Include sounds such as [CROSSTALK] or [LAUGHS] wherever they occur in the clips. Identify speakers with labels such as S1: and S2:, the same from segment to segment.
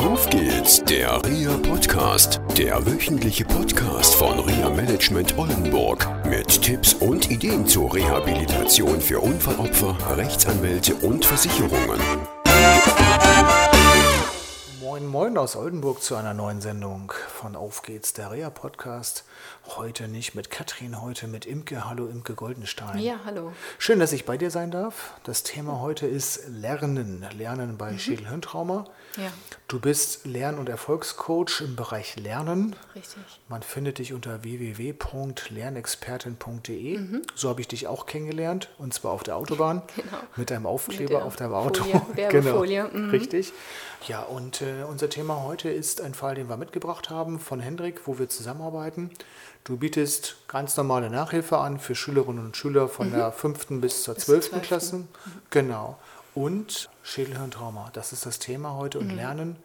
S1: Auf geht's, der RIA Podcast, der wöchentliche Podcast von RIA Management Oldenburg mit Tipps und Ideen zur Rehabilitation für Unfallopfer, Rechtsanwälte und Versicherungen.
S2: Moin Moin aus Oldenburg zu einer neuen Sendung von Auf geht's, der RIA Podcast. Heute nicht mit Katrin, heute mit Imke. Hallo Imke Goldenstein.
S3: Ja, hallo.
S2: Schön, dass ich bei dir sein darf. Das Thema heute ist Lernen. Lernen bei Schädelhirntrauma.
S3: Ja,
S2: Du bist Lern- und Erfolgscoach im Bereich Lernen.
S3: richtig.
S2: Man findet dich unter www.lernexpertin.de. So habe ich dich auch kennengelernt und zwar auf der Autobahn [LAUGHS]
S3: Genau.
S2: mit deinem Aufkleber
S3: Mit
S2: auf deinem Auto.
S3: Folie, [LAUGHS] Werbefolie, mhm.
S2: Richtig. Ja, und äh, unser Thema heute ist ein Fall, den wir mitgebracht haben von Hendrik, wo wir zusammenarbeiten. Du bietest ganz normale Nachhilfe an für Schülerinnen und Schüler von der fünften bis zur
S3: Mhm. Bis zur
S2: zwölften
S3: zwölften.
S2: Klasse. Genau. Und Schädelhirntrauma, das ist das Thema heute und Lernen.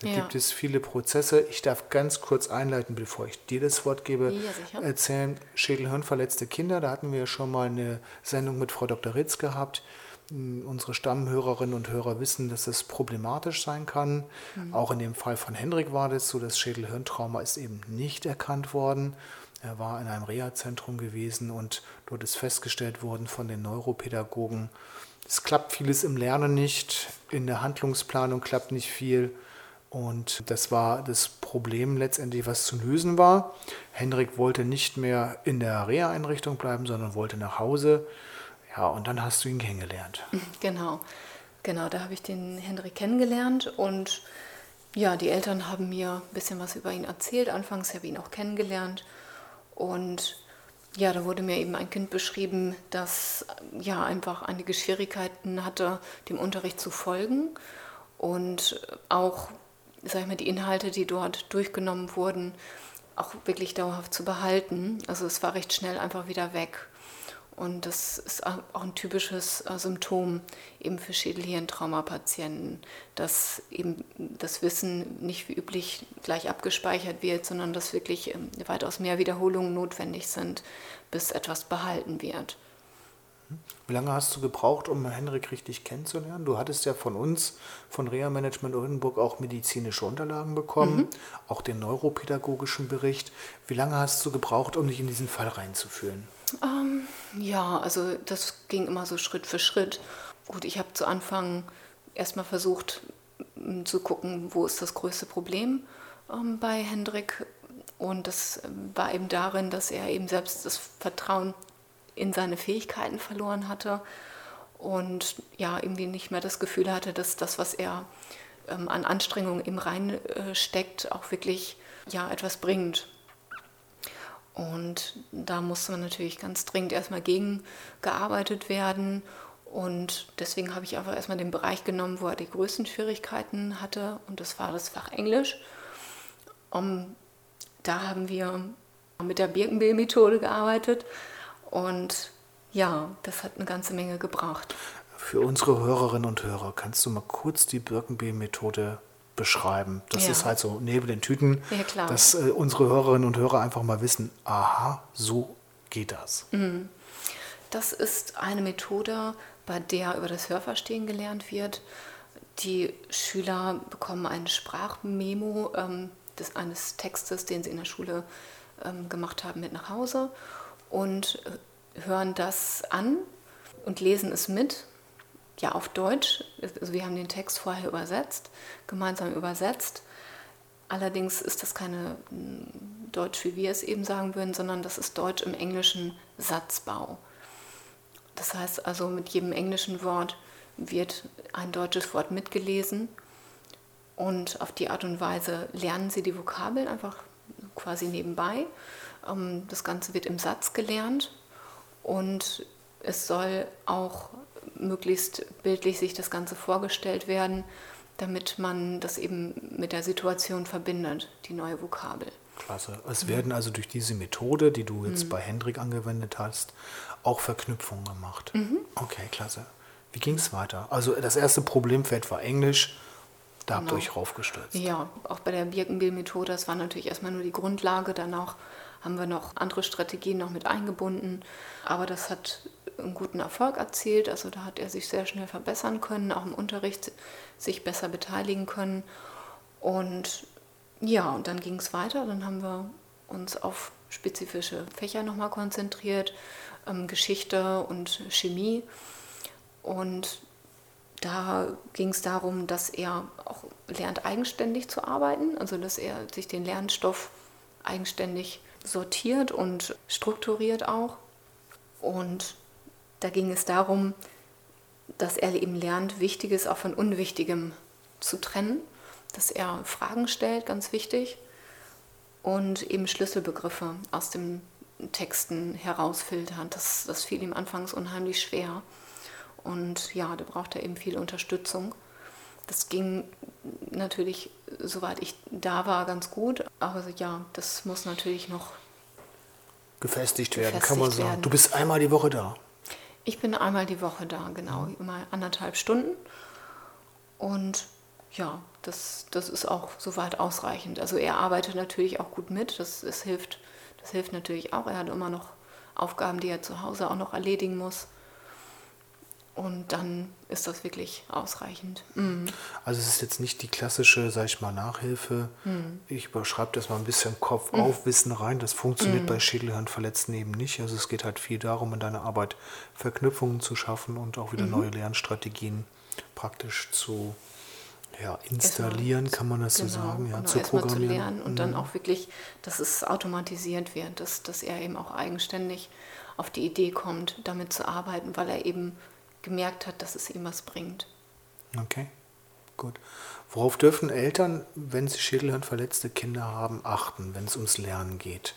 S2: Da
S3: Mhm. Ja.
S2: gibt es viele Prozesse. Ich darf ganz kurz einleiten, bevor ich dir das Wort gebe.
S3: Ja.
S2: Erzählen Schädelhirnverletzte Kinder. Da hatten wir schon mal eine Sendung mit Frau Dr. Ritz gehabt. Mm, Unsere Stammhörerinnen und Hörer wissen, dass es problematisch sein kann.
S3: Mhm.
S2: Auch in dem Fall von Hendrik war das so, das Schädelhirntrauma ist eben nicht erkannt worden. Er war in einem Reha-Zentrum gewesen und dort ist festgestellt worden von den Neuropädagogen, es klappt vieles im Lernen nicht, in der Handlungsplanung klappt nicht viel. Und das war das Problem letztendlich, was zu lösen war. Hendrik wollte nicht mehr in der Reha-Einrichtung bleiben, sondern wollte nach Hause. Ja, und dann hast du ihn kennengelernt. [LAUGHS]
S3: Genau. Genau, da habe ich den Hendrik kennengelernt und ja, die Eltern haben mir ein bisschen was über ihn erzählt. Anfangs habe ich ihn auch kennengelernt und ja, da wurde mir eben ein Kind beschrieben, das ja einfach einige Schwierigkeiten hatte, dem Unterricht zu folgen und auch, sag ich mal, die Inhalte, die dort durchgenommen wurden, auch wirklich dauerhaft zu behalten. Also es war recht schnell einfach wieder weg. Und das ist auch ein typisches äh, Symptom eben für Schädelhirntraumapatienten, dass eben das Wissen nicht wie üblich gleich abgespeichert wird, sondern dass wirklich ähm, weitaus mehr Wiederholungen notwendig sind, bis etwas behalten wird.
S2: Wie lange hast du gebraucht, um Hendrik richtig kennenzulernen? Du hattest ja von uns, von Reha Management Oldenburg, auch medizinische Unterlagen bekommen, auch den neuropädagogischen Bericht. Wie lange hast du gebraucht, um dich in diesen Fall reinzufühlen?
S3: Ähm, ja, also das ging immer so Schritt für Schritt. Gut, ich habe zu Anfang erstmal versucht zu gucken, wo ist das größte Problem ähm, bei Hendrik. Und das war eben darin, dass er eben selbst das Vertrauen in seine Fähigkeiten verloren hatte und ja, irgendwie nicht mehr das Gefühl hatte, dass das, was er ähm, an Anstrengungen eben reinsteckt, auch wirklich ja, etwas bringt. Und da musste man natürlich ganz dringend erstmal gegen gearbeitet werden. Und deswegen habe ich einfach erstmal den Bereich genommen, wo er die größten Schwierigkeiten hatte. Und das war das Fach Englisch. Um, da haben wir mit der Birkenbill-Methode gearbeitet. Und ja, das hat eine ganze Menge gebracht.
S2: Für unsere Hörerinnen und Hörer, kannst du mal kurz die Birkenbehl-Methode beschreiben? Das
S3: Ja.
S2: ist halt so neben den Tüten,
S3: Ja, klar.
S2: dass äh, unsere Hörerinnen und Hörer einfach mal wissen, aha, so geht das.
S3: Mhm. Das ist eine Methode, bei der über das Hörverstehen gelernt wird. Die Schüler bekommen ein Sprachmemo ähm, des, eines Textes, den sie in der Schule ähm, gemacht haben, mit nach Hause und äh, hören das an und lesen es mit. Ja, auf Deutsch. Also wir haben den Text vorher übersetzt, gemeinsam übersetzt. Allerdings ist das keine mm, Deutsch, wie wir es eben sagen würden, sondern das ist Deutsch im englischen Satzbau. Das heißt also, mit jedem englischen Wort wird ein deutsches Wort mitgelesen und auf die Art und Weise lernen sie die Vokabeln einfach quasi nebenbei. Ähm, Das Ganze wird im Satz gelernt und es soll auch möglichst bildlich sich das Ganze vorgestellt werden, damit man das eben mit der Situation verbindet, die neue Vokabel.
S2: Klasse. Es werden also durch diese Methode, die du
S3: Mhm.
S2: jetzt bei Hendrik angewendet hast, auch Verknüpfungen gemacht.
S3: Mhm.
S2: Okay, klasse. Wie ging es weiter? Also das erste Problemfeld war Englisch, da habt ihr
S3: Genau.
S2: euch raufgestürzt.
S3: Ja, auch bei der Birkenbill-Methode, das war natürlich erstmal nur die Grundlage. Danach haben wir noch andere Strategien noch mit eingebunden. Aber das hat einen guten Erfolg erzielt. Also da hat er sich sehr schnell verbessern können, auch im Unterricht sich besser beteiligen können. Und ja, und dann ging es weiter. Dann haben wir uns auf spezifische Fächer nochmal konzentriert, ähm, Geschichte und Chemie. Und da ging es darum, dass er auch lernt, eigenständig zu arbeiten, also dass er sich den Lernstoff eigenständig sortiert und strukturiert auch. Und da ging es darum, dass er eben lernt, Wichtiges auch von Unwichtigem zu trennen, dass er Fragen stellt, ganz wichtig, und eben Schlüsselbegriffe aus den Texten herausfiltert. Das, das fiel ihm anfangs unheimlich schwer. Und ja, da braucht er eben viel Unterstützung. Das ging natürlich, soweit ich da war, ganz gut. Aber ja, das muss natürlich noch
S2: gefestigt werden, gefestigt kann man sagen. Werden. Du bist einmal die Woche da.
S3: Ich bin einmal die Woche da, genau, mhm. immer anderthalb Stunden. Und ja, das, das ist auch soweit ausreichend. Also er arbeitet natürlich auch gut mit, das, das, hilft, das hilft natürlich auch. Er hat immer noch Aufgaben, die er zu Hause auch noch erledigen muss. Und dann ist das wirklich ausreichend. Mhm.
S2: Also es ist jetzt nicht die klassische, sag ich mal, Nachhilfe. Mhm. Ich überschreibe das mal ein bisschen Kopf mhm. auf, Wissen rein. Das funktioniert mhm. bei Schädelhirnverletzten eben nicht. Also es geht halt viel darum, in deiner Arbeit Verknüpfungen zu schaffen und auch wieder mhm. neue Lernstrategien praktisch zu ja, installieren, kann man das genau, so sagen, ja,
S3: genau, zu programmieren. Zu lernen und mhm. dann auch wirklich, dass es automatisiert wird, dass, dass er eben auch eigenständig auf die Idee kommt, damit zu arbeiten, weil er eben gemerkt hat, dass es ihm was bringt.
S2: Okay, gut. Worauf dürfen Eltern, wenn sie schädelhirnverletzte Kinder haben, achten, wenn es ums Lernen geht?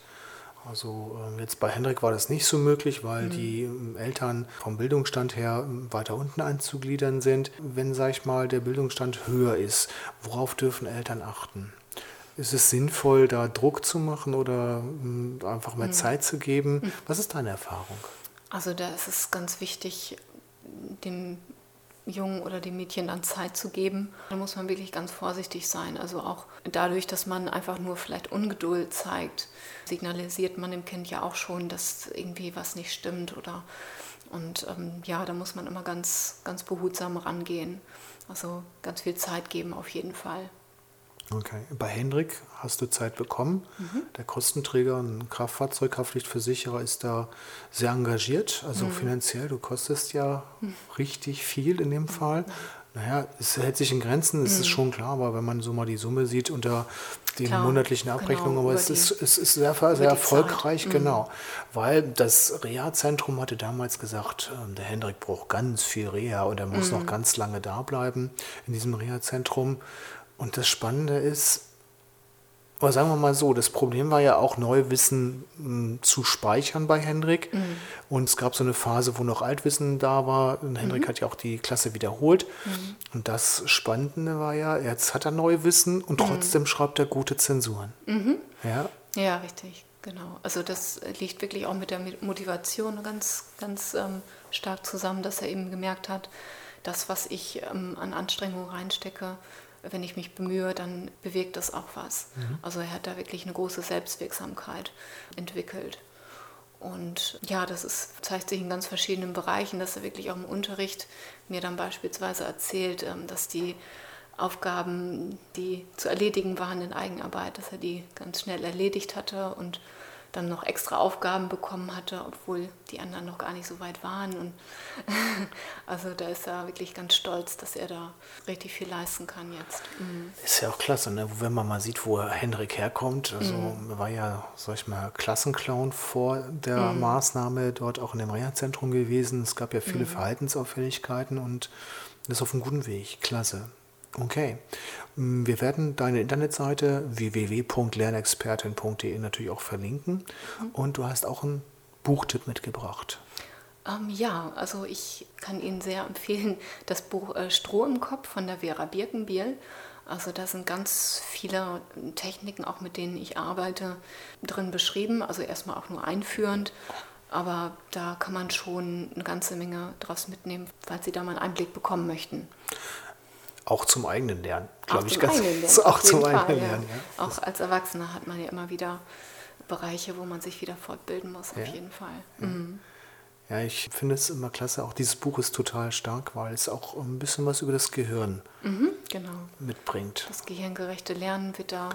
S2: Also ähm, jetzt bei Hendrik war das nicht so möglich, weil mhm. die ähm, Eltern vom Bildungsstand her ähm, weiter unten einzugliedern sind. Wenn, sag ich mal, der Bildungsstand höher ist, worauf dürfen Eltern achten? Ist es sinnvoll, da Druck zu machen oder einfach mehr mhm. Zeit zu geben? Mhm. Was ist deine Erfahrung?
S3: Also da ist es ganz wichtig, dem Jungen oder dem Mädchen dann Zeit zu geben. Da muss man wirklich ganz vorsichtig sein. Also auch dadurch, dass man einfach nur vielleicht Ungeduld zeigt, signalisiert man dem Kind ja auch schon, dass irgendwie was nicht stimmt oder und ähm, ja, da muss man immer ganz, ganz behutsam rangehen. Also ganz viel Zeit geben auf jeden Fall.
S2: Okay. Bei Hendrik hast du Zeit bekommen. Mhm. Der Kostenträger, ein Kraftfahrzeughaftpflichtversicherer, ist da sehr engagiert, also mhm. finanziell. Du kostest ja mhm. richtig viel in dem mhm. Fall. Naja, es hält sich in Grenzen, das ist mhm. schon klar, aber wenn man so mal die Summe sieht unter den klar, monatlichen genau, Abrechnungen, genau, aber es ist, es ist sehr, sehr erfolgreich, Zeit. genau. Weil das Reha-Zentrum hatte damals gesagt, äh, der Hendrik braucht ganz viel Reha und er muss noch ganz lange da bleiben in diesem Reha-Zentrum. Und das Spannende ist, oder sagen wir mal so, das Problem war ja auch Neuwissen mh, hm, zu speichern bei Hendrik. Mhm. Und es gab so eine Phase, wo noch Altwissen da war. Und Hendrik mhm. hat ja auch die Klasse wiederholt. Mhm. Und das Spannende war ja, jetzt hat er Neuwissen und mhm. trotzdem schreibt er gute Zensuren.
S3: Mhm. Ja? ja, richtig, genau. Also das liegt wirklich auch mit der Motivation ganz, ganz ähm, stark zusammen, dass er eben gemerkt hat, das, was ich ähm, an Anstrengungen reinstecke, wenn ich mich bemühe, dann bewegt das auch was. Mhm. Also er hat da wirklich eine große Selbstwirksamkeit entwickelt. Und ja, das ist, zeigt sich in ganz verschiedenen Bereichen, dass er wirklich auch im Unterricht mir dann beispielsweise erzählt, ähm, dass die Aufgaben, die zu erledigen waren in Eigenarbeit, dass er die ganz schnell erledigt hatte und dann noch extra Aufgaben bekommen hatte, obwohl die anderen noch gar nicht so weit waren. Und [LAUGHS] also da ist er wirklich ganz stolz, dass er da richtig viel leisten kann jetzt.
S2: Mhm. Ist ja auch klasse, ne? wenn man mal sieht, wo Hendrik herkommt. Also mhm. war ja, sag ich mal, Klassenclown vor der mhm. Maßnahme dort auch in dem Reha-Zentrum gewesen. Es gab ja viele mhm. Verhaltensauffälligkeiten und ist auf einem guten Weg. Klasse. Okay. Mm, wir werden deine Internetseite www.lernexpertin.de natürlich auch verlinken. Und du hast auch einen Buchtipp mitgebracht.
S3: Ähm, ja, also ich kann Ihnen sehr empfehlen das Buch äh, Stroh im Kopf von der Vera Birkenbiel. Also da sind ganz viele Techniken, auch mit denen ich arbeite, drin beschrieben. Also erstmal auch nur einführend. Aber da kann man schon eine ganze Menge draus mitnehmen, falls Sie da mal einen Einblick bekommen möchten.
S2: Auch zum eigenen Lernen, glaube
S3: ich. Ganz, Lernen, [LAUGHS] auch zum Fall, eigenen ja. Lernen. Ja. Auch als Erwachsener hat man ja immer wieder Bereiche, wo man sich wieder fortbilden muss, auf jeden Fall.
S2: Mhm. Ja, ich finde es immer klasse. Auch dieses Buch ist total stark, weil es auch ein bisschen was über das Gehirn
S3: Mhm, genau.
S2: mitbringt.
S3: Das gehirngerechte Lernen wird da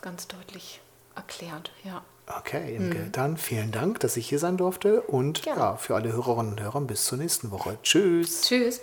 S3: ganz deutlich erklärt. Ja.
S2: Okay, Imke, dann vielen Dank, dass ich hier sein durfte und ja, für alle Hörerinnen und Hörer bis zur nächsten Woche. Tschüss.
S3: Tschüss.